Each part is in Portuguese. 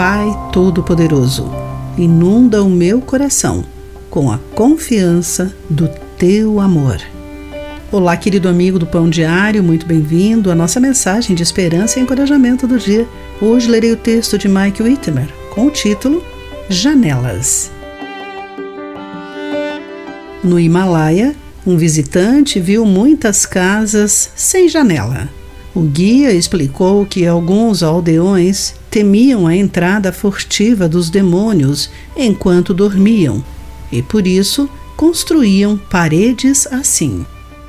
Pai Todo-Poderoso, inunda o meu coração com a confiança do teu amor. Olá, querido amigo do Pão Diário, muito bem-vindo à nossa mensagem de esperança e encorajamento do dia. Hoje lerei o texto de Mike Whitmer com o título Janelas. No Himalaia, um visitante viu muitas casas sem janela. O guia explicou que alguns aldeões temiam a entrada furtiva dos demônios enquanto dormiam e por isso construíam paredes assim.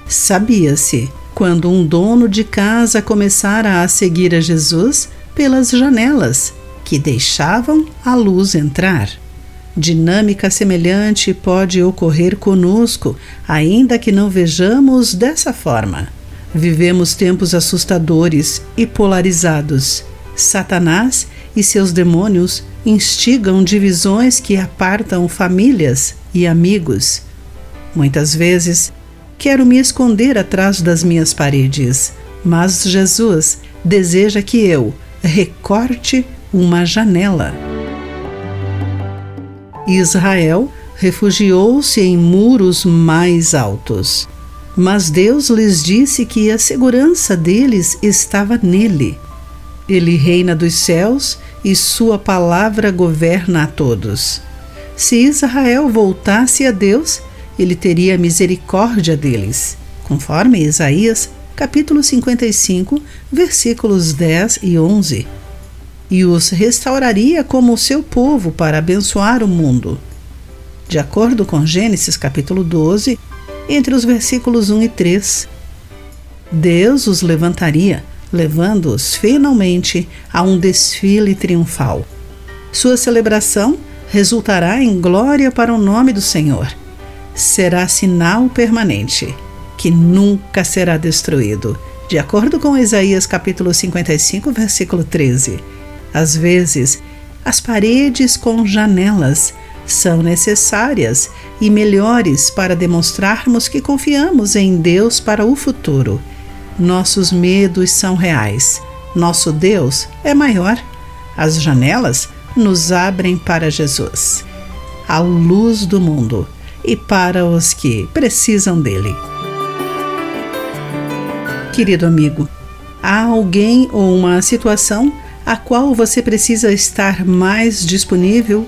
Sabia-se, quando um dono de casa começara a seguir a Jesus pelas janelas que deixavam a luz entrar. Dinâmica semelhante pode ocorrer conosco, ainda que não vejamos dessa forma. Vivemos tempos assustadores e polarizados. Satanás e seus demônios instigam divisões que apartam famílias e amigos. Muitas vezes quero me esconder atrás das minhas paredes, mas Jesus deseja que eu recorte uma janela. Israel refugiou-se em muros mais altos. Mas Deus lhes disse que a segurança deles estava nele. Ele reina dos céus e sua palavra governa a todos. Se Israel voltasse a Deus, ele teria misericórdia deles, conforme Isaías, capítulo 55, versículos 10 e 11 e os restauraria como seu povo para abençoar o mundo. De acordo com Gênesis capítulo 12, entre os versículos 1 e 3, Deus os levantaria, levando-os finalmente a um desfile triunfal. Sua celebração resultará em glória para o nome do Senhor. Será sinal permanente, que nunca será destruído, de acordo com Isaías capítulo 55, versículo 13. Às vezes, as paredes com janelas são necessárias e melhores para demonstrarmos que confiamos em Deus para o futuro. Nossos medos são reais. Nosso Deus é maior. As janelas nos abrem para Jesus, a luz do mundo, e para os que precisam dele. Querido amigo, há alguém ou uma situação a qual você precisa estar mais disponível?